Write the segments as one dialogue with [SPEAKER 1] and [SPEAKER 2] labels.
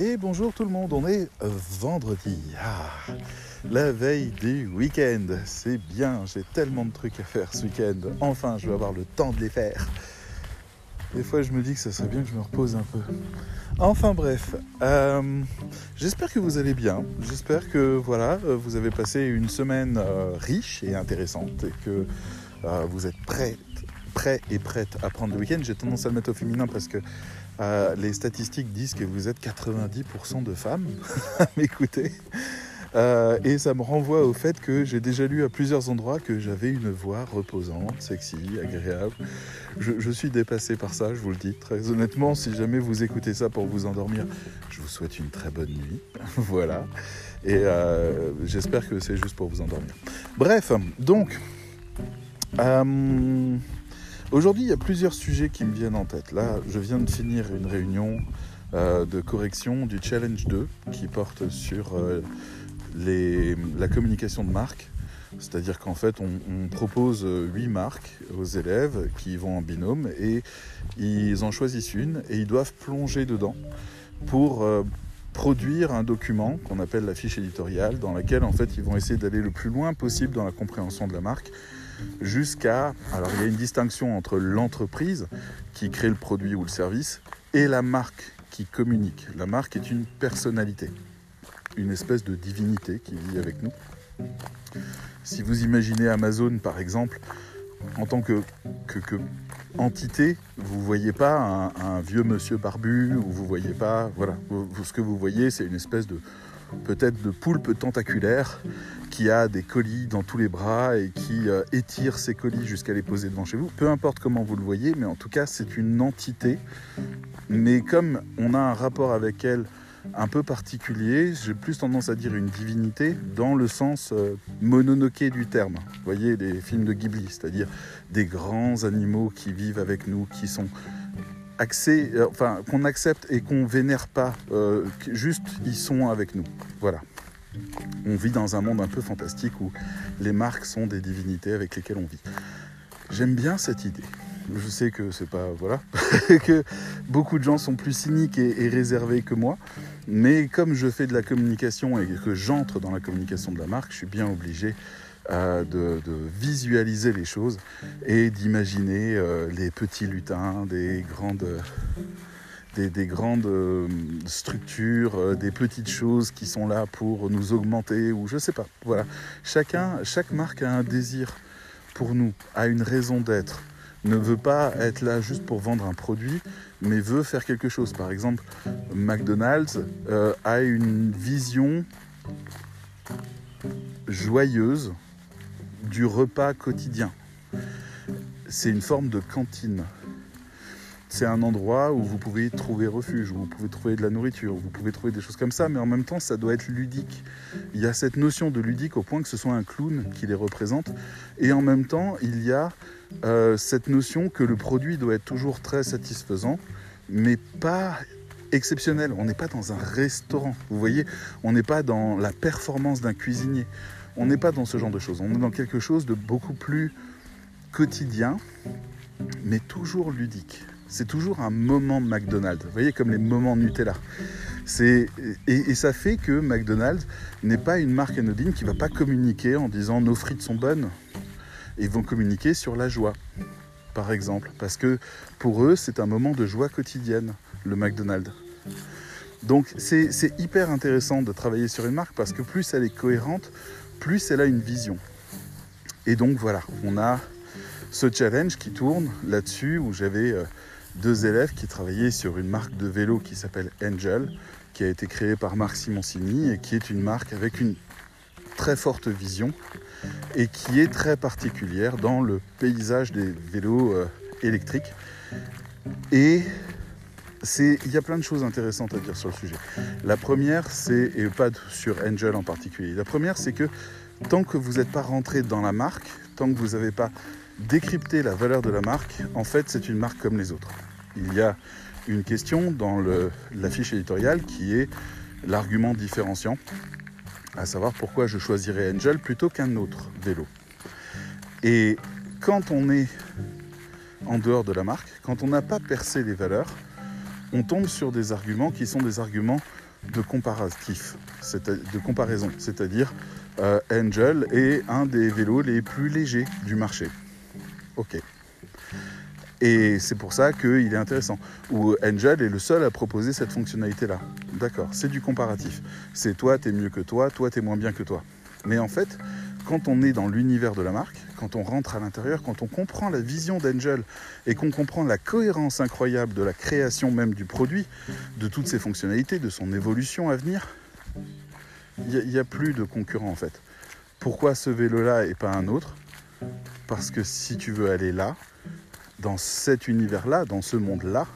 [SPEAKER 1] Et bonjour tout le monde, on est vendredi. Ah, la veille du week-end. C'est bien, j'ai tellement de trucs à faire ce week-end. Enfin, je vais avoir le temps de les faire. Des fois, je me dis que ça serait bien que je me repose un peu. Enfin bref, euh, j'espère que vous allez bien. J'espère que voilà, euh, vous avez passé une semaine euh, riche et intéressante et que vous êtes prêts, prêts et prêtes à prendre le week-end. J'ai tendance à le mettre au féminin parce que les statistiques disent que vous êtes 90% de femmes à m'écouter. Euh, et ça me renvoie au fait que j'ai déjà lu à plusieurs endroits que j'avais une voix reposante, sexy, agréable. Je, suis dépassé par ça, je vous le dis très honnêtement. Si jamais vous écoutez ça pour vous endormir, je vous souhaite une très bonne nuit. voilà. Et euh, j'espère que c'est juste pour vous endormir. Bref, donc, euh, aujourd'hui, il y a plusieurs sujets qui me viennent en tête. Là, je viens de finir une réunion de correction du Challenge 2 qui porte sur la communication de marque. C'est-à-dire qu'en fait, on, propose huit marques aux élèves qui vont en binôme et ils en choisissent une et ils doivent plonger dedans pour euh, produire un document qu'on appelle la fiche éditoriale dans laquelle en fait ils vont essayer d'aller le plus loin possible dans la compréhension de la marque jusqu'à alors il y a une distinction entre l'entreprise qui crée le produit ou le service et la marque qui communique. La marque est une personnalité une espèce de divinité qui vit avec nous. Si vous imaginez Amazon par exemple, en tant que, que, entité, vous ne voyez pas un, vieux monsieur barbu, ou vous voyez pas, voilà, ce que vous voyez c'est une espèce de peut-être de poulpe tentaculaire qui a des colis dans tous les bras et qui euh, étire ses colis jusqu'à les poser devant chez vous. Peu importe comment vous le voyez, mais en tout cas c'est une entité. Mais comme on a un rapport avec elle un peu particulier. J'ai plus tendance à dire une divinité dans le sens euh, du terme. Vous voyez les films de Ghibli, c'est-à-dire des grands animaux qui vivent avec nous, qui sont euh, enfin qu'on accepte et qu'on vénère pas, euh, juste ils sont avec nous. Voilà. On vit dans un monde un peu fantastique où les marques sont des divinités avec lesquelles on vit. J'aime bien cette idée je sais que c'est pas voilà que beaucoup de gens sont plus cyniques et, réservés que moi mais comme je fais de la communication et que j'entre dans la communication de la marque je suis bien obligé euh, de, visualiser les choses et d'imaginer euh, les petits lutins des grandes des, grandes euh, structures, des petites choses qui sont là pour nous augmenter ou je sais pas. Voilà. Chacun, chaque marque a un désir pour nous, a une raison d'être ne veut pas être là juste pour vendre un produit, mais veut faire quelque chose. Par exemple, McDonald's euh, a une vision joyeuse du repas quotidien. C'est une forme de cantine. C'est un endroit où vous pouvez trouver refuge, où vous pouvez trouver de la nourriture, où vous pouvez trouver des choses comme ça, mais en même temps, ça doit être ludique. Il y a cette notion de ludique au point que ce soit un clown qui les représente, et en même temps, il y a euh, cette notion que le produit doit être toujours très satisfaisant, mais pas exceptionnel. On n'est pas dans un restaurant, vous voyez, on n'est pas dans la performance d'un cuisinier, on n'est pas dans ce genre de choses, on est dans quelque chose de beaucoup plus quotidien, mais toujours ludique. C'est toujours un moment McDonald's, vous voyez, comme les moments Nutella. Et, et, ça fait que McDonald's n'est pas une marque anodine qui ne va pas communiquer en disant nos frites sont bonnes, ils vont communiquer sur la joie, par exemple, parce que pour eux, c'est un moment de joie quotidienne, le McDonald's. Donc c'est hyper intéressant de travailler sur une marque parce que plus elle est cohérente, plus elle a une vision. Et donc voilà, on a ce challenge qui tourne là-dessus où j'avais euh, deux élèves qui travaillaient sur une marque de vélo qui s'appelle Angel, qui a été créée par Marc Simoncini et qui est une marque avec une très forte vision et qui est très particulière dans le paysage des vélos euh, électriques. Et il y a plein de choses intéressantes à dire sur le sujet. La première, c'est, et pas sur Angel en particulier, la première, c'est que tant que vous n'êtes pas rentré dans la marque, tant que vous n'avez pas décrypté la valeur de la marque, en fait, c'est une marque comme les autres. Il y a une question dans le, la fiche éditoriale qui est l'argument différenciant à savoir pourquoi je choisirais Angel plutôt qu'un autre vélo. Et quand on est en dehors de la marque, quand on n'a pas percé les valeurs, on tombe sur des arguments qui sont des arguments de comparatif, de comparaison, c'est-à-dire euh, Angel est un des vélos les plus légers du marché. Ok. Et c'est pour ça qu'il est intéressant. Ou Angel est le seul à proposer cette fonctionnalité-là. D'accord, c'est du comparatif. C'est toi, t'es mieux que toi, toi, t'es moins bien que toi. Mais en fait, quand on est dans l'univers de la marque, quand on rentre à l'intérieur, quand on comprend la vision d'Angel et qu'on comprend la cohérence incroyable de la création même du produit, de toutes ses fonctionnalités, de son évolution à venir, il n'y a, plus de concurrent en fait. Pourquoi ce vélo-là et pas un autre? Parce que si tu veux aller là, dans cet univers-là, dans ce monde-là,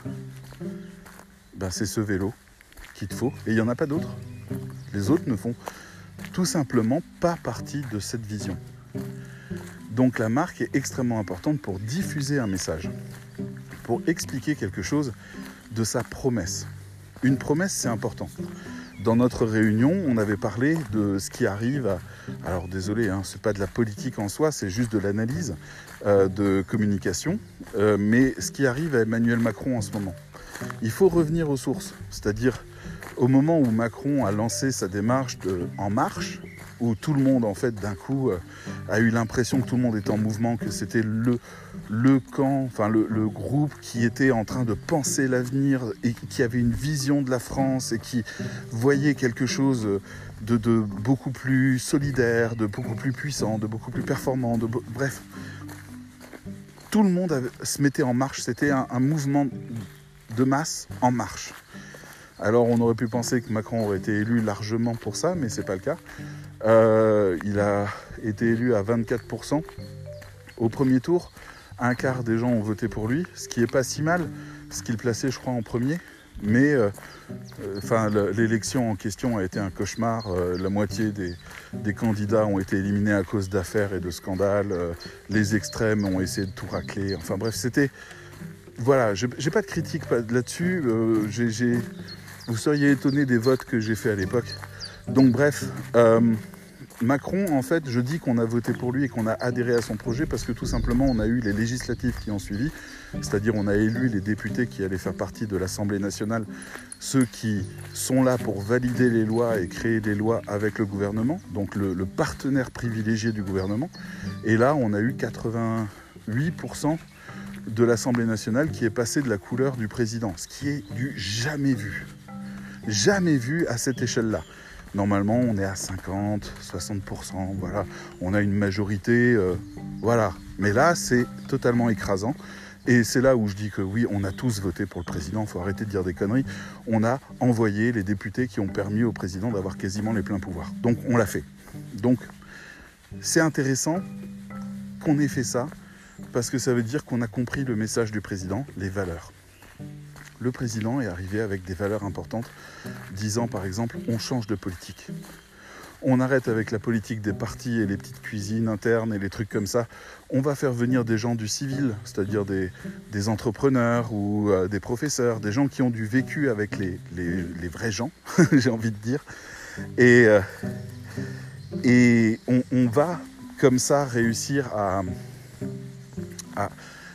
[SPEAKER 1] ben c'est ce vélo qu'il te faut. Et il n'y en a pas d'autres. Les autres ne font tout simplement pas partie de cette vision. Donc la marque est extrêmement importante pour diffuser un message, pour expliquer quelque chose de sa promesse. Une promesse, c'est important. Dans notre réunion, on avait parlé de ce qui arrive à... Alors désolé, hein, ce n'est pas de la politique en soi, c'est juste de l'analyse de communication, euh, mais ce qui arrive à Emmanuel Macron en ce moment. Il faut revenir aux sources, c'est-à-dire au moment où Macron a lancé sa démarche de En Marche, où tout le monde, en fait, d'un coup, euh, a eu l'impression que tout le monde était en mouvement, que c'était le, le camp, enfin le, groupe qui était en train de penser l'avenir et qui avait une vision de la France et qui voyait quelque chose de, beaucoup plus solidaire, de beaucoup plus puissant, de beaucoup plus performant, de bref. Tout le monde se mettait en marche, c'était un, mouvement de masse en marche. Alors on aurait pu penser que Macron aurait été élu largement pour ça, mais c'est pas le cas. Euh, il a été élu à 24% au premier tour. Un quart des gens ont voté pour lui, ce qui est pas si mal, ce qu'il plaçait, je crois, en premier. Mais euh, euh, enfin, l'élection en question a été un cauchemar. la moitié des, candidats ont été éliminés à cause d'affaires et de scandales. les extrêmes ont essayé de tout racler. Enfin bref, c'était voilà, j'ai pas de critique là-dessus. vous seriez étonné des votes que j'ai fait à l'époque. Donc bref, euh, Macron, en fait, je dis qu'on a voté pour lui et qu'on a adhéré à son projet parce que tout simplement, on a eu les législatives qui ont suivi, c'est-à-dire on a élu les députés qui allaient faire partie de l'Assemblée nationale, ceux qui sont là pour valider les lois et créer des lois avec le gouvernement, donc le, partenaire privilégié du gouvernement. Et là, on a eu 88% de l'Assemblée nationale qui est passé de la couleur du président, ce qui est du jamais vu jamais vu à cette échelle-là. Normalement, on est à 50, 60%, voilà. On a une majorité, euh, voilà. Mais là, c'est totalement écrasant. Et c'est là où je dis que oui, on a tous voté pour le président, il faut arrêter de dire des conneries. On a envoyé les députés qui ont permis au président d'avoir quasiment les pleins pouvoirs. Donc on l'a fait. Donc c'est intéressant qu'on ait fait ça, parce que ça veut dire qu'on a compris le message du président, les valeurs le président est arrivé avec des valeurs importantes, disant par exemple on change de politique. On arrête avec la politique des partis et les petites cuisines internes et les trucs comme ça. On va faire venir des gens du civil, c'est-à-dire des, entrepreneurs ou euh, des professeurs, des gens qui ont du vécu avec les, vrais gens, j'ai envie de dire. Et, euh, et on, va comme ça réussir à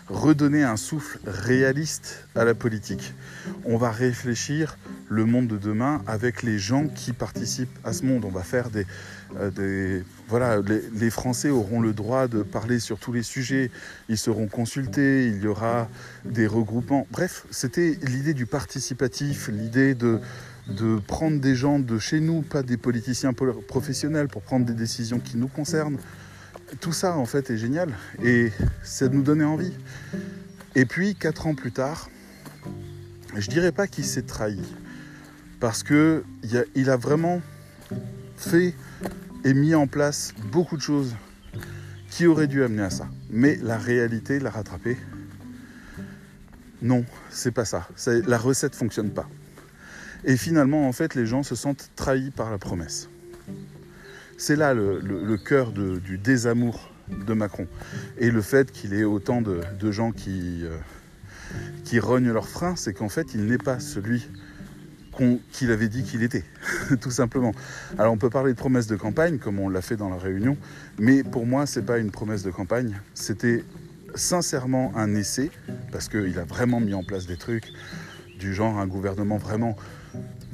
[SPEAKER 1] redonner un souffle réaliste à la politique. On va réfléchir le monde de demain avec les gens qui participent à ce monde. On va faire. Euh, voilà, les, Français auront le droit de parler sur tous les sujets, ils seront consultés, il y aura des regroupements. Bref, c'était l'idée du participatif, l'idée de, de prendre des gens de chez nous, pas des politiciens professionnels, pour prendre des décisions qui nous concernent tout ça en fait est génial et ça nous donnait envie. Et puis quatre ans plus tard, je dirais pas qu'il s'est trahi parce que il a, vraiment fait et mis en place beaucoup de choses qui auraient dû amener à ça. Mais la réalité l'a rattrapé. Non, c'est pas ça. La recette fonctionne pas. Et finalement, en fait, les gens se sentent trahis par la promesse. C'est là le, cœur du désamour de Macron. Et le fait qu'il ait autant de, gens qui, euh, qui rognent leurs freins, c'est qu'en fait, il n'est pas celui qu'il avait dit qu'il était, tout simplement. Alors on peut parler de promesse de campagne, comme on l'a fait dans la réunion, mais pour moi, ce n'est pas une promesse de campagne. C'était sincèrement un essai, parce qu'il a vraiment mis en place des trucs, du genre un gouvernement vraiment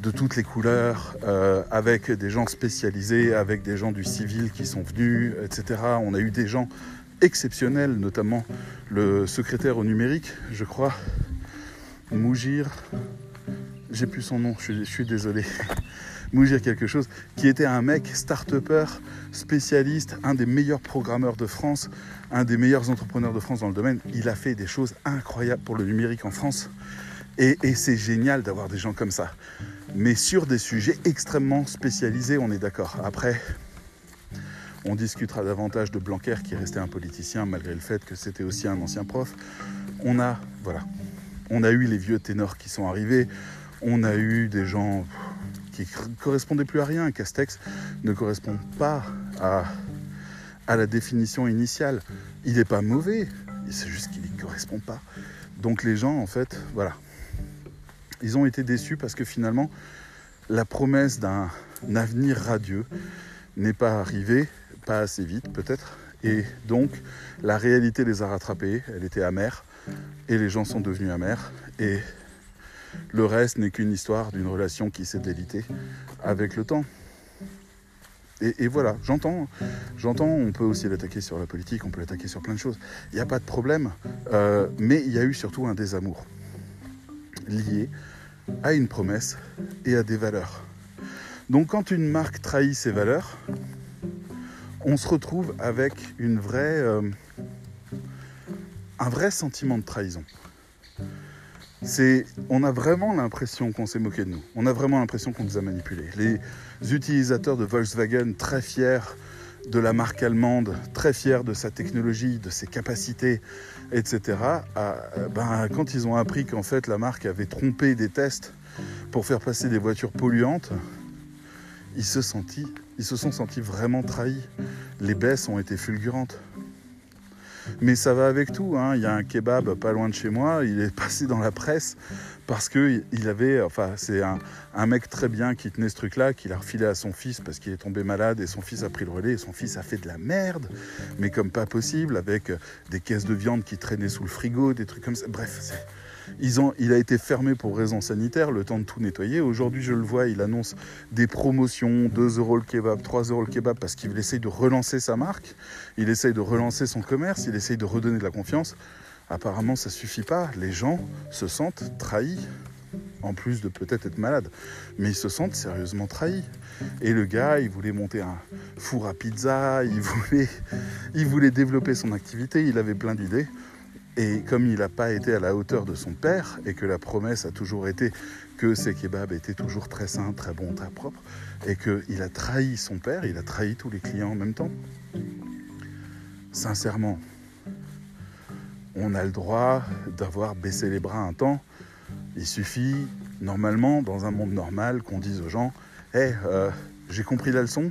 [SPEAKER 1] de toutes les couleurs, euh, avec des gens spécialisés, avec des gens du civil qui sont venus, etc. On a eu des gens exceptionnels, notamment le secrétaire au numérique, je crois, Mougir, j'ai plus son nom, je suis, désolé. Mougir quelque chose, qui était un mec start-upper, spécialiste, un des meilleurs programmeurs de France, un des meilleurs entrepreneurs de France dans le domaine. Il a fait des choses incroyables pour le numérique en France. Et, c'est génial d'avoir des gens comme ça. Mais sur des sujets extrêmement spécialisés, on est d'accord. Après, on discutera davantage de Blanquer qui est resté un politicien malgré le fait que c'était aussi un ancien prof. On a, voilà, on a eu les vieux ténors qui sont arrivés. On a eu des gens qui correspondaient plus à rien. Castex ne correspond pas à, à la définition initiale. Il n'est pas mauvais, c'est juste qu'il ne correspond pas. Donc les gens, en fait, voilà, ils ont été déçus parce que finalement, la promesse d'un avenir radieux n'est pas arrivée, pas assez vite peut-être. Et donc, la réalité les a rattrapés, elle était amère, et les gens sont devenus amers. Et le reste n'est qu'une histoire d'une relation qui s'est délitée avec le temps. Et, voilà, j'entends, j'entends, on peut aussi l'attaquer sur la politique, on peut l'attaquer sur plein de choses. Il n'y a pas de problème, euh, mais il y a eu surtout un désamour lié à une promesse et à des valeurs. Donc quand une marque trahit ses valeurs, on se retrouve avec une vraie, euh, un vrai sentiment de trahison. C'est, on a vraiment l'impression qu'on s'est moqué de nous. On a vraiment l'impression qu'on nous a manipulés. Les utilisateurs de Volkswagen, très fiers de la marque allemande, très fiers de sa technologie, de ses capacités, etc. ben, quand ils ont appris qu'en fait la marque avait trompé des tests pour faire passer des voitures polluantes, ils se, ils se sont sentis vraiment trahis. Les baisses ont été fulgurantes. Mais ça va avec tout. Hein. Il y a un kebab pas loin de chez moi. Il est passé dans la presse parce que il avait, enfin, c'est un, mec très bien qui tenait ce truc-là, qui l'a refilé à son fils parce qu'il est tombé malade et son fils a pris le relais et son fils a fait de la merde, mais comme pas possible, avec des caisses de viande qui traînaient sous le frigo, des trucs comme ça. Bref, c'est il a été fermé pour raisons sanitaires, le temps de tout nettoyer. Aujourd'hui, je le vois, il annonce des promotions, 2 euros le kebab, 3 euros le kebab, parce qu'il essaye de relancer sa marque, il essaye de relancer son commerce, il essaye de redonner de la confiance. Apparemment, ça suffit pas. Les gens se sentent trahis, en plus de peut-être être malades, mais ils se sentent sérieusement trahis. Et le gars, il voulait monter un four à pizza, il voulait, il voulait développer son activité, il avait plein d'idées. Et comme il n'a pas été à la hauteur de son père, et que la promesse a toujours été que ses kebabs étaient toujours très sains, très bons, très propres, et qu'il a trahi son père, il a trahi tous les clients en même temps, sincèrement, on a le droit d'avoir baissé les bras un temps. Il suffit, normalement, dans un monde normal, qu'on dise aux gens Hé, euh, j'ai compris la leçon,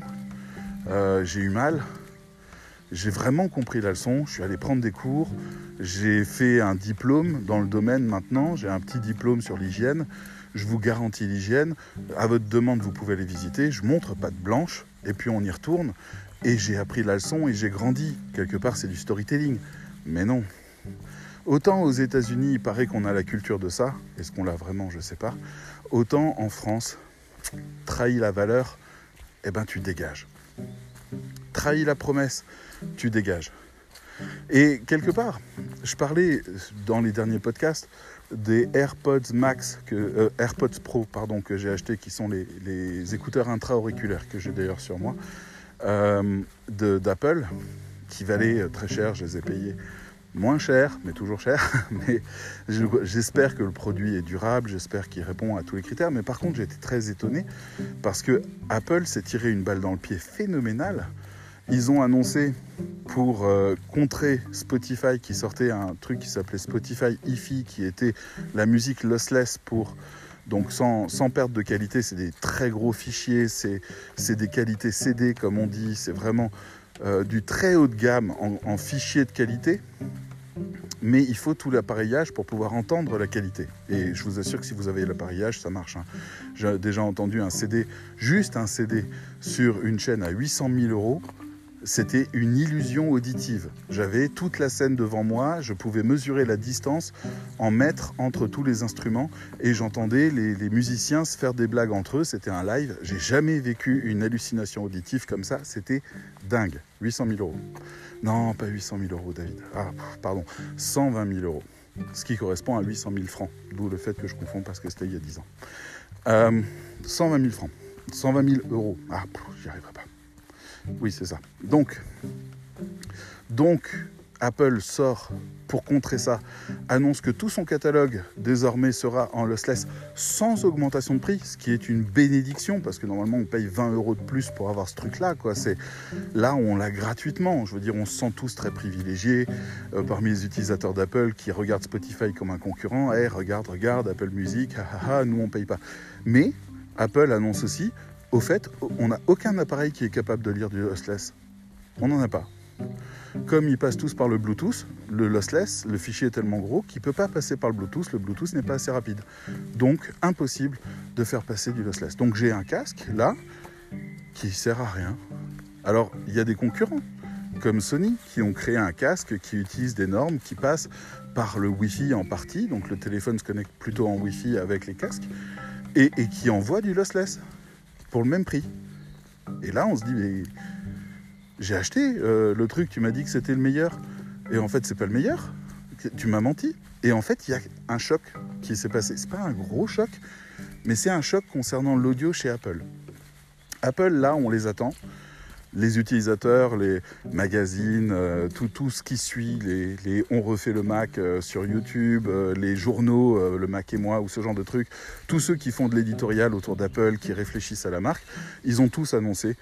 [SPEAKER 1] euh, j'ai eu mal, j'ai vraiment compris la leçon, je suis allé prendre des cours, j'ai fait un diplôme dans le domaine maintenant, j'ai un petit diplôme sur l'hygiène, je vous garantis l'hygiène, à votre demande vous pouvez les visiter, je montre pas de blanche, et puis on y retourne, et j'ai appris la leçon et j'ai grandi. Quelque part c'est du storytelling, mais non. Autant aux États-Unis il paraît qu'on a la culture de ça, est-ce qu'on l'a vraiment, je sais pas, autant en France, trahis la valeur, eh ben tu dégages. Trahis la promesse, tu dégages. Et quelque part, je parlais dans les derniers podcasts des AirPods Max, euh, AirPods Pro, pardon, que j'ai acheté, qui sont les, écouteurs intra-auriculaires que j'ai d'ailleurs sur moi, euh, d'Apple, qui valaient très cher. Je les ai payés moins cher, mais toujours cher. Mais j'espère que le produit est durable, j'espère qu'il répond à tous les critères. Mais par contre, j'ai été très étonné parce que Apple s'est tiré une balle dans le pied phénoménale ils ont annoncé pour euh, contrer Spotify qui sortait un truc qui s'appelait Spotify hi qui était la musique lossless pour donc sans, sans perte de qualité, c'est des très gros fichiers, c'est des qualités CD comme on dit, c'est vraiment euh, du très haut de gamme en, fichiers de qualité. Mais il faut tout l'appareillage pour pouvoir entendre la qualité. Et je vous assure que si vous avez l'appareillage, ça marche. Hein. J'ai déjà entendu un CD, juste un CD, sur une chaîne à 800 000 euros c'était une illusion auditive. J'avais toute la scène devant moi, je pouvais mesurer la distance en mètres entre tous les instruments et j'entendais les, musiciens se faire des blagues entre eux. C'était un live. J'ai jamais vécu une hallucination auditive comme ça. C'était dingue. 800 000 euros. Non, pas 800 000 euros, David. Ah, pardon. 120 000 euros. Ce qui correspond à 800 000 francs. D'où le fait que je confonds parce que c'était il y a 10 ans. Euh, 120 000 francs. 120 000 euros. Ah, j'y arriverai pas. Oui, c'est ça. Donc, donc, Apple sort pour contrer ça, annonce que tout son catalogue désormais sera en lossless sans augmentation de prix, ce qui est une bénédiction parce que normalement on paye 20 euros de plus pour avoir ce truc-là. C'est là on l'a gratuitement. Je veux dire, on se sent tous très privilégiés euh, parmi les utilisateurs d'Apple qui regardent Spotify comme un concurrent. Hey, regarde, regarde Apple Music, nous on paye pas. Mais Apple annonce aussi au fait, on n'a aucun appareil qui est capable de lire du lossless. On n'en a pas. Comme ils passent tous par le Bluetooth, le lossless, le fichier est tellement gros qu'il ne peut pas passer par le Bluetooth. Le Bluetooth n'est pas assez rapide. Donc, impossible de faire passer du lossless. Donc, j'ai un casque, là, qui sert à rien. Alors, il y a des concurrents, comme Sony, qui ont créé un casque qui utilise des normes qui passent par le Wi-Fi en partie. Donc, le téléphone se connecte plutôt en Wi-Fi avec les casques. Et, et qui envoie du lossless pour le même prix. Et là, on se dit, mais j'ai acheté euh, le truc, tu m'as dit que c'était le meilleur. Et en fait, c'est pas le meilleur. Tu m'as menti. Et en fait, il y a un choc qui s'est passé. C'est pas un gros choc, mais c'est un choc concernant l'audio chez Apple. Apple, là, on les attend les utilisateurs, les magazines, euh, tout, ce qui suit, les, On refait le Mac euh, sur YouTube, euh, les journaux, le Mac et moi, ou ce genre de trucs, tous ceux qui font de l'éditorial autour d'Apple, qui réfléchissent à la marque, ils ont tous annoncé,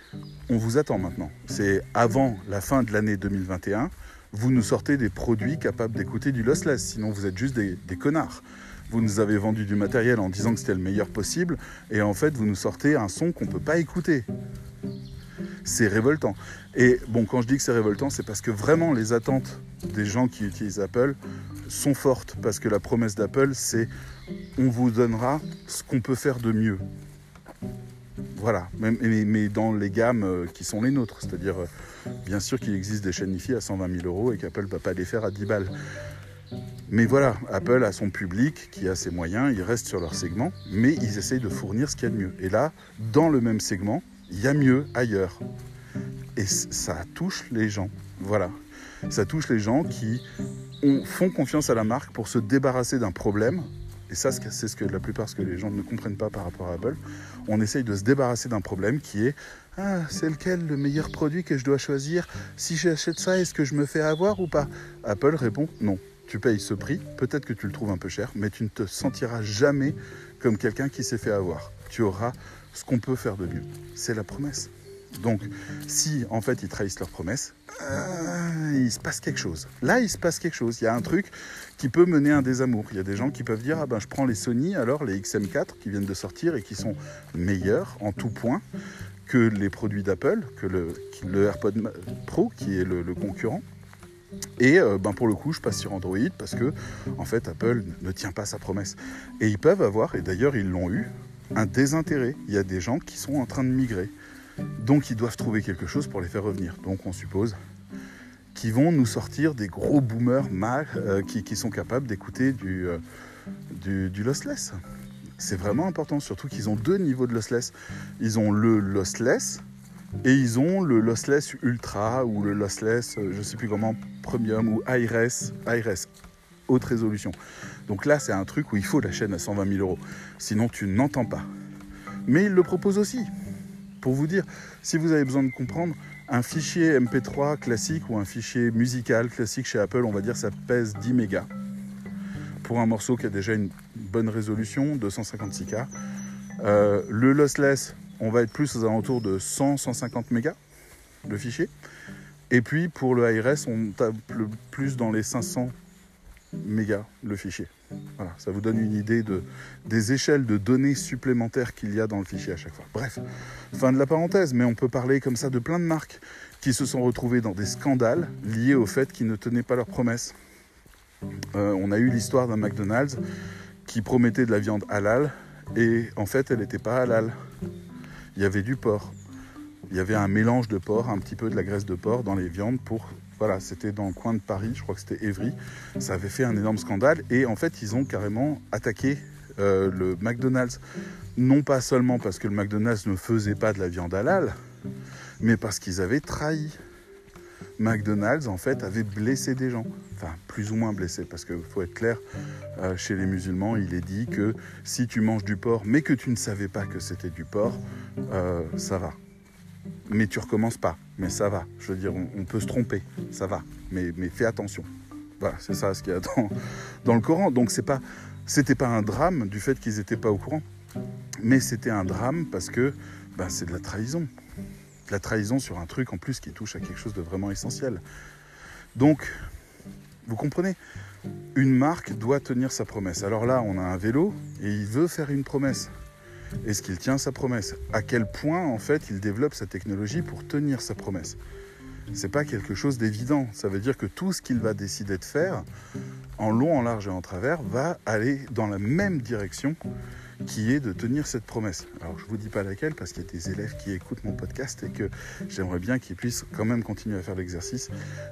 [SPEAKER 1] on vous attend maintenant. C'est avant la fin de l'année 2021, vous nous sortez des produits capables d'écouter du lossless, sinon vous êtes juste des, des connards. Vous nous avez vendu du matériel en disant que c'était le meilleur possible, et en fait, vous nous sortez un son qu'on ne peut pas écouter c'est révoltant. Et bon, quand je dis que c'est révoltant, c'est parce que vraiment les attentes des gens qui utilisent Apple sont fortes. Parce que la promesse d'Apple, c'est on vous donnera ce qu'on peut faire de mieux. Voilà, mais, dans les gammes euh, qui sont les nôtres. C'est-à-dire, euh, bien sûr qu'il existe des chaînes IFI à 120 000 euros et qu'Apple ne va pas les faire à 10 balles. Mais voilà, Apple a son public qui a ses moyens, ils restent sur leur segment, mais ils essayent de fournir ce qu'il y a de mieux. Et là, dans le même segment, il y a mieux ailleurs. Et ça touche les gens. Voilà. Ça touche les gens qui ont, font confiance à la marque pour se débarrasser d'un problème. Et ça, c'est ce que la plupart ce que les gens ne comprennent pas par rapport à Apple. On essaye de se débarrasser d'un problème qui est ah, c'est lequel le meilleur produit que je dois choisir? Si j'achète ça, est-ce que je me fais avoir ou pas? Apple répond non. Tu payes ce prix, peut-être que tu le trouves un peu cher, mais tu ne te sentiras jamais comme quelqu'un qui s'est fait avoir. Tu auras ce qu'on peut faire de mieux. C'est la promesse. Donc, si en fait ils trahissent leur promesse, euh, il se passe quelque chose. Là, il se passe quelque chose. Il y a un truc qui peut mener à un désamour. Il y a des gens qui peuvent dire Ah ben, je prends les Sony, alors les XM4 qui viennent de sortir et qui sont meilleurs en tout point que les produits d'Apple, que le, le, AirPod Pro qui est le, concurrent. Et euh, ben pour le coup, je passe sur Android parce que en fait Apple ne tient pas sa promesse. Et ils peuvent avoir, et d'ailleurs ils l'ont eu, un désintérêt. Il y a des gens qui sont en train de migrer. Donc ils doivent trouver quelque chose pour les faire revenir. Donc on suppose qu'ils vont nous sortir des gros boomers mal, euh, qui, sont capables d'écouter du, euh, du, lossless. C'est vraiment important, surtout qu'ils ont deux niveaux de lossless. Ils ont le lossless et ils ont le lossless ultra ou le lossless, euh, je ne sais plus comment, premium ou IRS, IRS haute résolution. Donc là, c'est un truc où il faut la chaîne à 120 000 euros. Sinon, tu n'entends pas. Mais il le propose aussi. Pour vous dire, si vous avez besoin de comprendre, un fichier MP3 classique ou un fichier musical classique chez Apple, on va dire ça pèse 10 mégas. Pour un morceau qui a déjà une bonne résolution, 256K. Euh, le lossless, on va être plus aux alentours de 100-150 mégas, le fichier. Et puis pour le ARS, on tape plus dans les 500 mégas le fichier. Voilà, ça vous donne une idée de, des échelles de données supplémentaires qu'il y a dans le fichier à chaque fois. Bref, fin de la parenthèse, mais on peut parler comme ça de plein de marques qui se sont retrouvées dans des scandales liés au fait qu'ils ne tenaient pas leurs promesses. Euh, on a eu l'histoire d'un McDonald's qui promettait de la viande halal et en fait elle n'était pas halal. Il y avait du porc. il y avait un mélange de porc, un petit peu de la graisse de porc dans les viandes pour voilà, c'était dans le coin de Paris, je crois que c'était Évry. Ça avait fait un énorme scandale et en fait, ils ont carrément attaqué euh, le McDonald's. Non pas seulement parce que le McDonald's ne faisait pas de la viande halal, mais parce qu'ils avaient trahi. McDonald's, en fait, avait blessé des gens. Enfin, plus ou moins blessé, parce qu'il faut être clair, euh, chez les musulmans, il est dit que si tu manges du porc, mais que tu ne savais pas que c'était du porc, euh, ça va mais tu recommences pas. Mais ça va. Je veux dire, on, peut se tromper, ça va. Mais, mais fais attention. Voilà, c'est ça ce qu'il y a dans, le Coran. Donc c'est pas, c'était pas un drame du fait qu'ils n'étaient pas au courant, mais c'était un drame parce que bah, c'est de la trahison. De la trahison sur un truc en plus qui touche à quelque chose de vraiment essentiel. Donc, vous comprenez? Une marque doit tenir sa promesse. Alors là, on a un vélo et il veut faire une promesse. Est-ce qu'il tient sa promesse? À quel point, en fait, il développe sa technologie pour tenir sa promesse? C'est pas quelque chose d'évident. Ça veut dire que tout ce qu'il va décider de faire, en long, en large et en travers, va aller dans la même direction qui est de tenir cette promesse. Alors je vous dis pas laquelle parce qu'il y a des élèves qui écoutent mon podcast et que j'aimerais bien qu'ils puissent quand même continuer à faire l'exercice.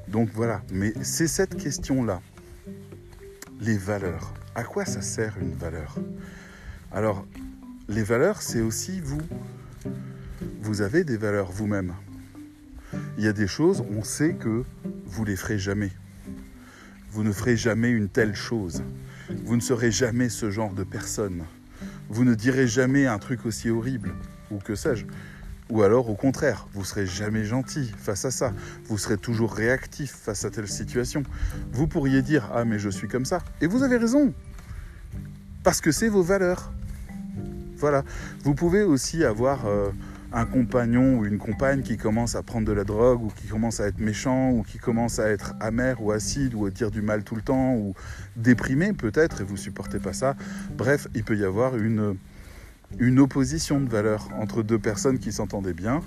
[SPEAKER 1] Donc voilà, mais c'est cette question-là. Les valeurs. À quoi ça sert une valeur? Alors les valeurs, c'est aussi vous. Vous avez des valeurs vous-même. Il y a des choses, on sait que vous les ferez jamais. Vous ne ferez jamais une telle chose. Vous ne serez jamais ce genre de personne. Vous ne direz jamais un truc aussi horrible, ou que sais-je. Ou alors au contraire, vous serez jamais gentil face à ça. Vous serez toujours réactif face à telle situation. Vous pourriez dire Ah mais je suis comme ça. Et vous avez raison. Parce que c'est vos valeurs. Voilà. Vous pouvez aussi avoir euh, un compagnon ou une compagne qui commence à prendre de la drogue ou qui commence à être méchant ou qui commence à être amer ou acide ou à dire du mal tout le temps ou déprimé peut-être et vous supportez pas ça. Bref, il peut y avoir une, une opposition de valeurs entre deux personnes qui s'entendaient bien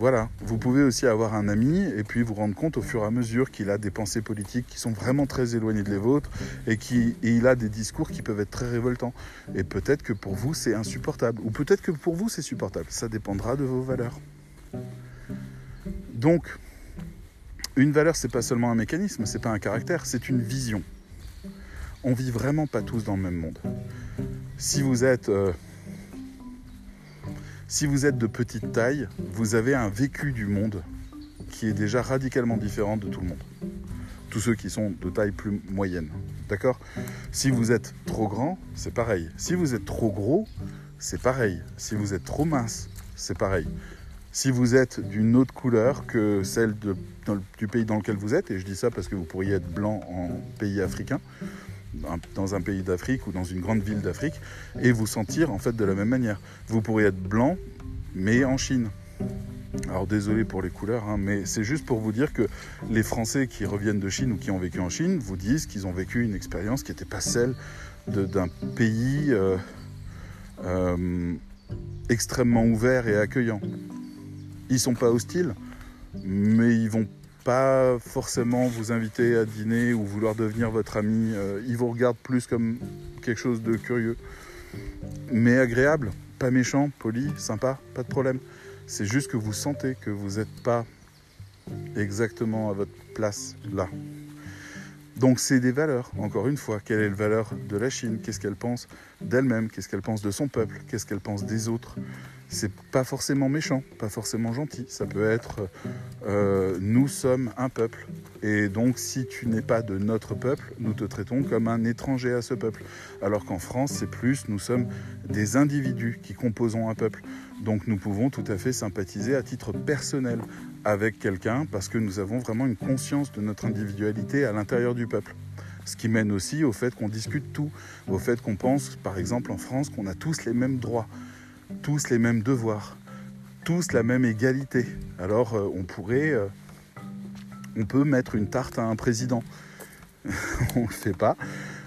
[SPEAKER 1] voilà, vous pouvez aussi avoir un ami et puis vous rendre compte au fur et à mesure qu'il a des pensées politiques qui sont vraiment très éloignées de les vôtres et qu'il a des discours qui peuvent être très révoltants. Et peut-être que pour vous c'est insupportable ou peut-être que pour vous c'est supportable. Ça dépendra de vos valeurs. Donc, une valeur c'est pas seulement un mécanisme, c'est pas un caractère, c'est une vision. On vit vraiment pas tous dans le même monde. Si vous êtes euh, si vous êtes de petite taille, vous avez un vécu du monde qui est déjà radicalement différent de tout le monde. Tous ceux qui sont de taille plus moyenne. D'accord? Si vous êtes trop grand, c'est pareil. Si vous êtes trop gros, c'est pareil. Si vous êtes trop mince, c'est pareil. Si vous êtes d'une autre couleur que celle du pays dans lequel vous êtes, et je dis ça parce que vous pourriez être blanc en pays africain, dans un pays d'Afrique ou dans une grande ville d'Afrique et vous sentir en fait de la même manière. Vous pourriez être blanc, mais en Chine. Alors désolé pour les couleurs, hein, mais c'est juste pour vous dire que les Français qui reviennent de Chine ou qui ont vécu en Chine vous disent qu'ils ont vécu une expérience qui n'était pas celle d'un pays euh, euh, extrêmement ouvert et accueillant. Ils sont pas hostiles, mais ils vont pas forcément vous inviter à dîner ou vouloir devenir votre ami. Euh, ils vous regardent plus comme quelque chose de curieux, mais agréable, pas méchant, poli, sympa, pas de problème. C'est juste que vous sentez que vous n'êtes pas exactement à votre place là. Donc c'est des valeurs, encore une fois. Quelle est la valeur de la Chine? Qu'est-ce qu'elle pense d'elle-même? Qu'est-ce qu'elle pense de son peuple? Qu'est-ce qu'elle pense des autres? C'est pas forcément méchant, pas forcément gentil. Ça peut être euh, nous sommes un peuple. Et donc si tu n'es pas de notre peuple, nous te traitons comme un étranger à ce peuple. Alors qu'en France, c'est plus nous sommes des individus qui composons un peuple. Donc nous pouvons tout à fait sympathiser à titre personnel avec quelqu'un parce que nous avons vraiment une conscience de notre individualité à l'intérieur du peuple. Ce qui mène aussi au fait qu'on discute tout, au fait qu'on pense, par exemple en France, qu'on a tous les mêmes droits tous les mêmes devoirs, tous la même égalité. Alors euh, on pourrait, euh, on peut mettre une tarte à un président. on ne le fait pas,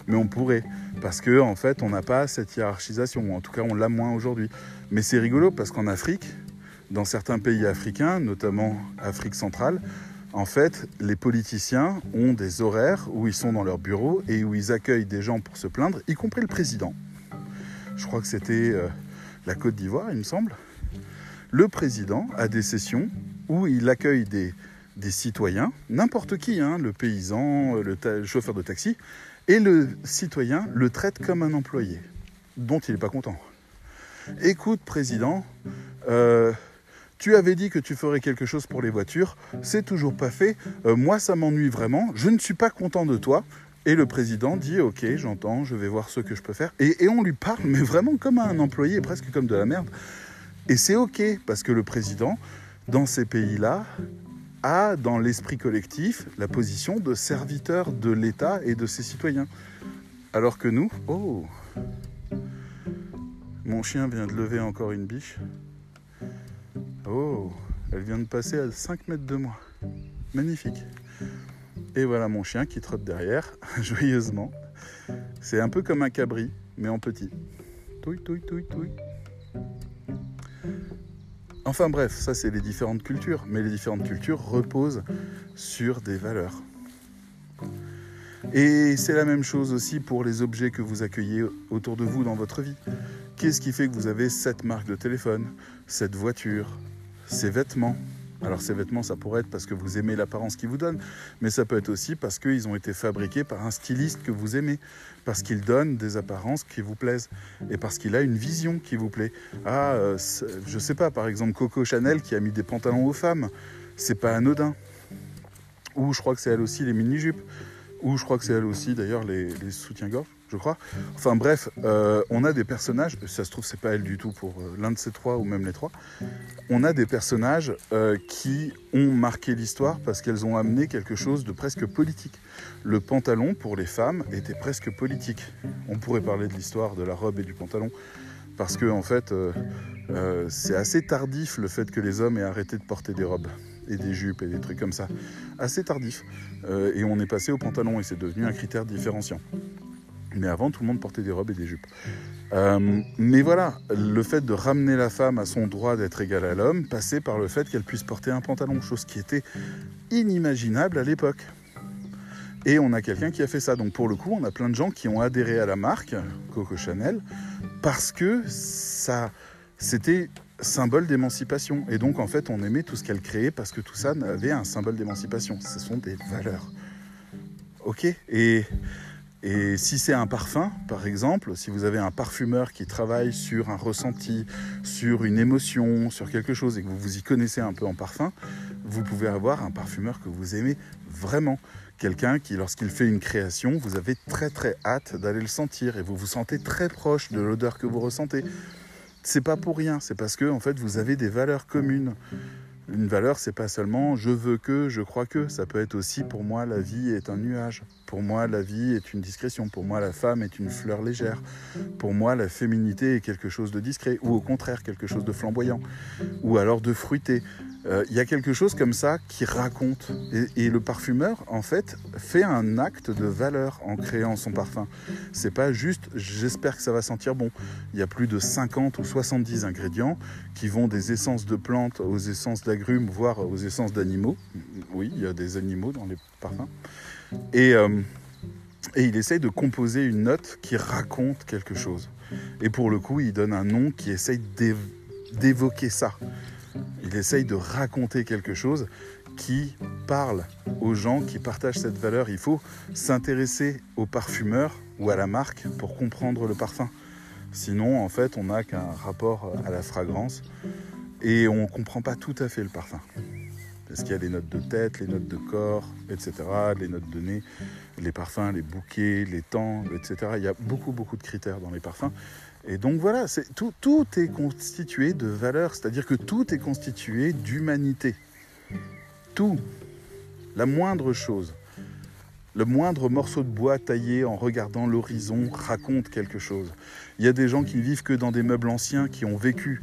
[SPEAKER 1] mais on pourrait. Parce qu'en en fait, on n'a pas cette hiérarchisation, en tout cas on l'a moins aujourd'hui. Mais c'est rigolo parce qu'en Afrique, dans certains pays africains, notamment Afrique centrale, en fait, les politiciens ont des horaires où ils sont dans leur bureau et où ils accueillent des gens pour se plaindre, y compris le président. Je crois que c'était euh, la Côte d'Ivoire, il me semble. le président a des sessions où il accueille des, citoyens, n'importe qui, hein, le paysan, le, le, chauffeur de taxi, et le citoyen le traite comme un employé, dont il n'est pas content. Écoute, président, euh, tu avais dit que tu ferais quelque chose pour les voitures, c'est toujours pas fait, euh, moi ça m'ennuie vraiment, je ne suis pas content de toi. Et le président dit Ok, j'entends, je vais voir ce que je peux faire. Et, on lui parle, mais vraiment comme un employé, presque comme de la merde. Et c'est ok, parce que le président, dans ces pays-là, a dans l'esprit collectif la position de serviteur de l'État et de ses citoyens. Alors que nous, oh, mon chien vient de lever encore une biche. Oh, elle vient de passer à 5 mètres de moi. Magnifique. Et voilà mon chien qui trotte derrière, joyeusement. C'est un peu comme un cabri, mais en petit. Touille, touille, touille, touille. Enfin bref, ça c'est les différentes cultures, mais les différentes cultures reposent sur des valeurs. Et c'est la même chose aussi pour les objets que vous accueillez autour de vous dans votre vie. Qu'est-ce qui fait que vous avez cette marque de téléphone, cette voiture, ces vêtements? Alors ces vêtements, ça pourrait être parce que vous aimez l'apparence qu'ils vous donnent, mais ça peut être aussi parce qu'ils ont été fabriqués par un styliste que vous aimez, parce qu'il donne des apparences qui vous plaisent, et parce qu'il a une vision qui vous plaît. Ah, euh, je sais pas, par exemple Coco Chanel qui a mis des pantalons aux femmes, c'est pas anodin. Ou je crois que c'est elle aussi les mini-jupes, ou je crois que c'est elle aussi d'ailleurs les, les soutiens-gorge je crois. Enfin bref, euh, on a des personnages, ça se trouve c'est pas elle du tout pour euh, l'un de ces trois ou même les trois, on a des personnages euh, qui ont marqué l'histoire parce qu'elles ont amené quelque chose de presque politique. Le pantalon pour les femmes était presque politique. On pourrait parler de l'histoire de la robe et du pantalon parce que en fait c'est assez tardif le fait que les hommes aient arrêté de porter des robes et des jupes et des trucs comme ça. Assez tardif. et on est passé au pantalon et c'est devenu un critère différenciant. Mais avant, tout le monde portait des robes et des jupes. Euh, mais voilà, le fait de ramener la femme à son droit d'être égale à l'homme passait par le fait qu'elle puisse porter un pantalon, chose qui était inimaginable à l'époque. Et on a quelqu'un qui a fait ça. Donc pour le coup, on a plein de gens qui ont adhéré à la marque Coco Chanel parce que ça, c'était symbole d'émancipation. Et donc en fait, on aimait tout ce qu'elle créait parce que tout ça avait un symbole d'émancipation. Ce sont des valeurs. Ok? Et et si c'est un parfum, par exemple, si vous avez un parfumeur qui travaille sur un ressenti, sur une émotion, sur quelque chose et que vous vous y connaissez un peu en parfum, vous pouvez avoir un parfumeur que vous aimez vraiment. Quelqu'un qui, lorsqu'il fait une création, vous avez très très hâte d'aller le sentir et vous vous sentez très proche de l'odeur que vous ressentez. C'est pas pour rien, c'est parce que en fait vous avez des valeurs communes. Une valeur, c'est pas seulement je veux que, je crois que. Ça peut être aussi pour moi la vie est un nuage. Pour moi la vie est une discrétion. Pour moi la femme est une fleur légère. Pour moi la féminité est quelque chose de discret ou au contraire quelque chose de flamboyant ou alors de fruité. Euh, il y a quelque chose comme ça qui raconte. Et, le parfumeur, en fait, fait un acte de valeur en créant son parfum. C'est pas juste j'espère que ça va sentir bon. Il y a plus de 50 ou 70 ingrédients qui vont des essences de plantes aux essences d'agrumes, voire aux essences d'animaux. Oui, il y a des animaux dans les parfums. Et, euh, et il essaye de composer une note qui raconte quelque chose. Et pour le coup, il donne un nom qui essaye d'évoquer ça. Il essaye de raconter quelque chose qui parle aux gens qui partagent cette valeur. Il faut s'intéresser au parfumeur ou à la marque pour comprendre le parfum. Sinon, en fait, on n'a qu'un rapport à la fragrance et on ne comprend pas tout à fait le parfum. Parce qu'il y a les notes de tête, les notes de corps, etc., les notes de nez, les parfums, les bouquets, les temps, etc. Il y a beaucoup, beaucoup de critères dans les parfums. Et donc voilà, tout, tout est constitué de valeurs, c'est-à-dire que tout est constitué d'humanité. Tout, la moindre chose, le moindre morceau de bois taillé en regardant l'horizon raconte quelque chose. Il y a des gens qui vivent que dans des meubles anciens, qui ont vécu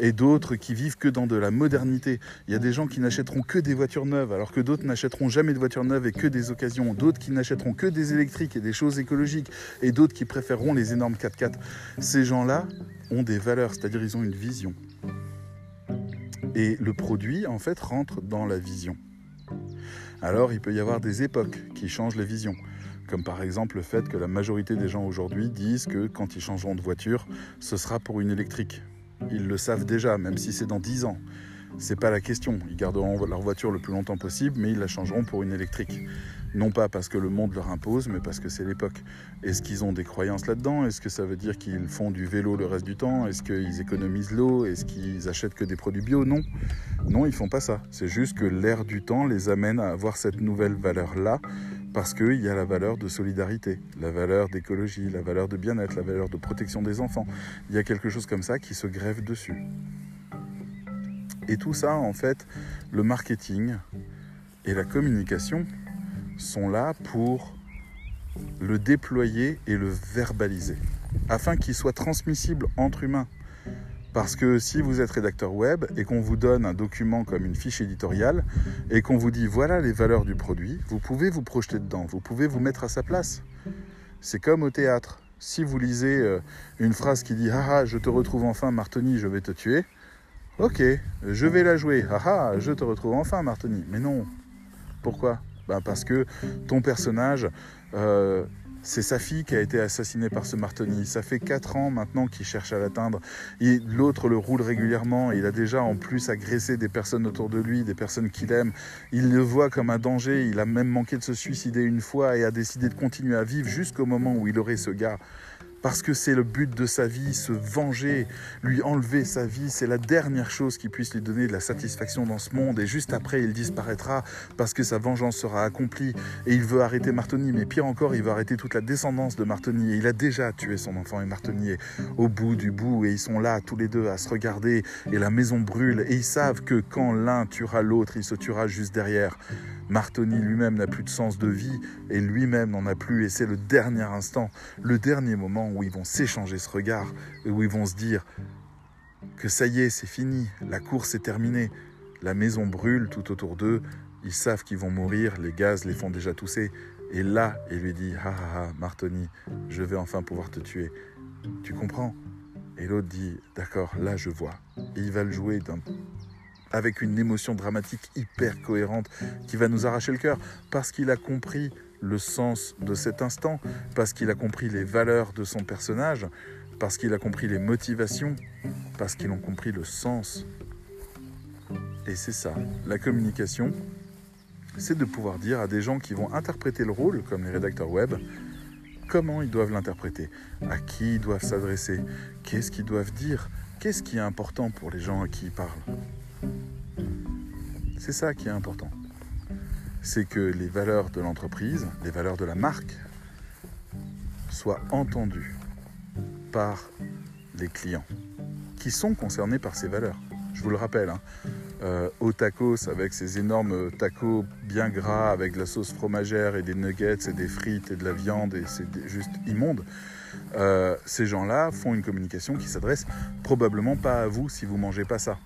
[SPEAKER 1] et d'autres qui vivent que dans de la modernité. Il y a des gens qui n'achèteront que des voitures neuves, alors que d'autres n'achèteront jamais de voitures neuves et que des occasions. D'autres qui n'achèteront que des électriques et des choses écologiques, et d'autres qui préféreront les énormes 4x4. Ces gens-là ont des valeurs, c'est-à-dire ils ont une vision. Et le produit, en fait, rentre dans la vision. Alors, il peut y avoir des époques qui changent les visions comme par exemple le fait que la majorité des gens aujourd'hui disent que quand ils changeront de voiture, ce sera pour une électrique Ils le savent déjà, même si c'est dans 10 ans. C'est pas la question. Ils garderont leur voiture le plus longtemps possible, mais ils la changeront pour une électrique. Non pas parce que le monde leur impose, mais parce que c'est l'époque. Est-ce qu'ils ont des croyances là-dedans? Est-ce que ça veut dire qu'ils font du vélo le reste du temps? Est-ce qu'ils économisent l'eau? Est-ce qu'ils achètent que des produits bio? Non. Non, ils font pas ça. C'est juste que l'air du temps les amène à avoir cette nouvelle valeur-là, parce qu'il y a la valeur de solidarité, la valeur d'écologie, la valeur de bien-être, la valeur de protection des enfants. Il y a quelque chose comme ça qui se grève dessus. Et tout ça, en fait, le marketing et la communication sont là pour le déployer et le verbaliser, afin qu'il soit transmissible entre humains. Parce que si vous êtes rédacteur web et qu'on vous donne un document comme une fiche éditoriale et qu'on vous dit voilà les valeurs du produit, vous pouvez vous projeter dedans, vous pouvez vous mettre à sa place. C'est comme au théâtre. Si vous lisez euh, une phrase qui dit ah, ah je te retrouve enfin Martoni, je vais te tuer, ok, je vais la jouer, ah, ah je te retrouve enfin Martoni. Mais non, pourquoi? Ben Parce que ton personnage, euh, c'est sa fille qui a été assassinée par ce Martoni. Ça fait 4 ans maintenant qu'il cherche à l'atteindre. L'autre le roule régulièrement. Il a déjà en plus agressé des personnes autour de lui, des personnes qu'il aime. Il le voit comme un danger. Il a même manqué de se suicider une fois et a décidé de continuer à vivre jusqu'au moment où il aurait ce gars parce que c'est le but de sa vie, se venger, lui enlever sa vie, c'est la dernière chose qui puisse lui donner de la satisfaction dans ce monde, et juste après il disparaîtra parce que sa vengeance sera accomplie, et il veut arrêter Martoni, mais pire encore, il veut arrêter toute la descendance de Martoni, et il a déjà tué son enfant. Et Martoni au bout du bout, et ils sont là tous les deux à se regarder, et la maison brûle, et ils savent que quand l'un tuera l'autre, il se tuera juste derrière. Martoni lui-même n'a plus de sens de vie et lui-même n'en a plus et c'est le dernier instant, le dernier moment où ils vont s'échanger ce regard et où ils vont se dire que ça y est, c'est fini, la course est terminée, la maison brûle tout autour d'eux, ils savent qu'ils vont mourir, les gaz les font déjà tousser. Et là, il lui dit Ah ah ah, Martoni, je vais enfin pouvoir te tuer. Tu comprends? Et l'autre dit D'accord, là je vois. Et il va le jouer d'un avec une émotion dramatique hyper cohérente qui va nous arracher le cœur parce qu'il a compris le sens de cet instant, parce qu'il a compris les valeurs de son personnage, parce qu'il a compris les motivations, parce qu'il a compris le sens. Et c'est ça, la communication, c'est de pouvoir dire à des gens qui vont interpréter le rôle, comme les rédacteurs web, comment ils doivent l'interpréter, à qui ils doivent s'adresser, qu'est-ce qu'ils doivent dire, qu'est-ce qui est important pour les gens à qui ils parlent. C'est ça qui est important. C'est que les valeurs de l'entreprise, les valeurs de la marque, soient entendues par les clients qui sont concernés par ces valeurs. Je vous le rappelle, hein, euh, au tacos avec ces énormes tacos bien gras avec de la sauce fromagère et des nuggets et des frites et de la viande et c'est juste immonde. Euh, ces gens-là font une communication qui s'adresse probablement pas à vous si vous mangez pas ça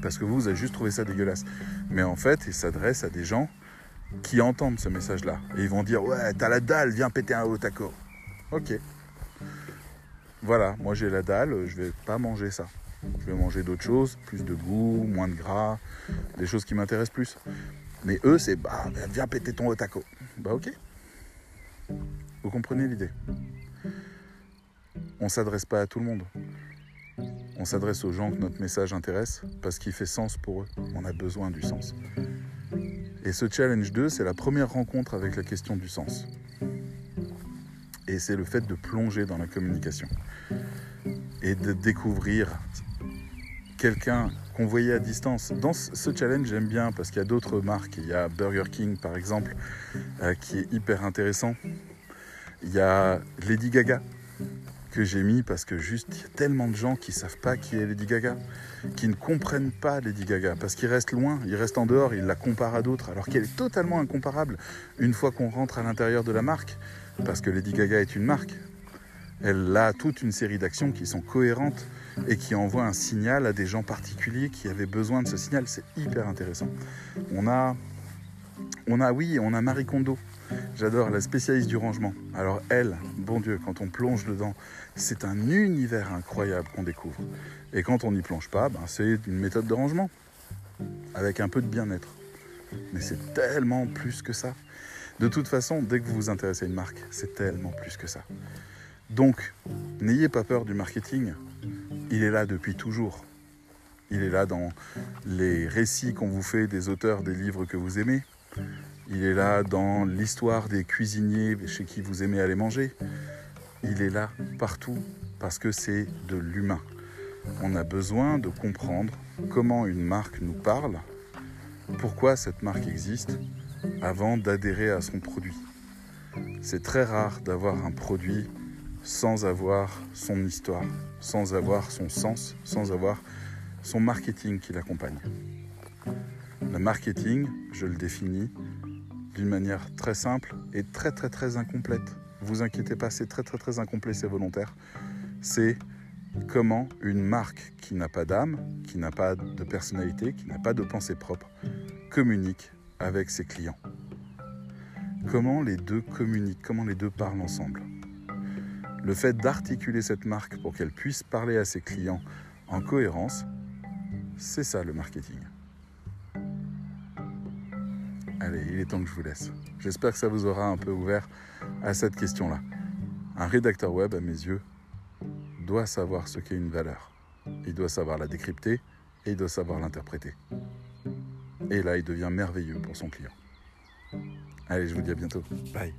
[SPEAKER 1] parce que vous, vous avez juste trouvé ça dégueulasse. Mais en fait, il s'adresse à des gens qui entendent ce message-là. Et ils vont dire Ouais, t'as la dalle, viens péter un haut taco. Ok. Voilà, moi j'ai la dalle, je vais pas manger ça. Je vais manger d'autres choses, plus de goût, moins de gras, des choses qui m'intéressent plus. Mais eux, c'est bah, viens péter ton haut taco. Bah ok. Vous comprenez l'idée? On s'adresse pas à tout le monde. On s'adresse aux gens que notre message intéresse parce qu'il fait sens pour eux. On a besoin du sens. Et ce challenge 2, c'est la première rencontre avec la question du sens. Et c'est le fait de plonger dans la communication et de découvrir quelqu'un qu'on voyait à distance. Dans ce challenge, j'aime bien parce qu'il y a d'autres marques. Il y a Burger King, par exemple, euh, qui est hyper intéressant. Il y a Lady Gaga, que j'ai mis parce que juste il y a tellement de gens qui savent pas qui est Lady Gaga, qui ne comprennent pas Lady Gaga parce qu'ils restent loin, ils restent en dehors, ils la comparent à d'autres alors qu'elle est totalement incomparable une fois qu'on rentre à l'intérieur de la marque parce que Lady Gaga est une marque. Elle a toute une série d'actions qui sont cohérentes et qui envoient un signal à des gens particuliers qui avaient besoin de ce signal. C'est hyper intéressant. On a, on a, oui, on a Marie Kondo J'adore la spécialiste du rangement. Alors elle, bon Dieu, quand on plonge dedans, c'est un univers incroyable qu'on découvre. Et quand on n'y plonge pas, ben, c'est une méthode de rangement, avec un peu de bien-être. Mais c'est tellement plus que ça. De toute façon, dès que vous vous intéressez à une marque, c'est tellement plus que ça. Donc, n'ayez pas peur du marketing. Il est là depuis toujours. Il est là dans les récits qu'on vous fait des auteurs des livres que vous aimez. Il est là dans l'histoire des cuisiniers chez qui vous aimez aller manger. Il est là partout parce que c'est de l'humain. On a besoin de comprendre comment une marque nous parle, pourquoi cette marque existe, avant d'adhérer à son produit. C'est très rare d'avoir un produit sans avoir son histoire, sans avoir son sens, sans avoir son marketing qui l'accompagne. Le marketing, je le définis d'une manière très simple et très très très incomplète. Vous inquiétez pas, c'est très très très incomplet, c'est volontaire. C'est comment une marque qui n'a pas d'âme, qui n'a pas de personnalité, qui n'a pas de pensée propre, communique avec ses clients. Comment les deux communiquent, comment les deux parlent ensemble. Le fait d'articuler cette marque pour qu'elle puisse parler à ses clients en cohérence, c'est ça le marketing. Allez, il est temps que je vous laisse. J'espère que ça vous aura un peu ouvert à cette question-là. Un rédacteur web, à mes yeux, doit savoir ce qu'est une valeur. Il doit savoir la décrypter et il doit savoir l'interpréter. Et là, il devient merveilleux pour son client. Allez, je vous dis à bientôt. Bye.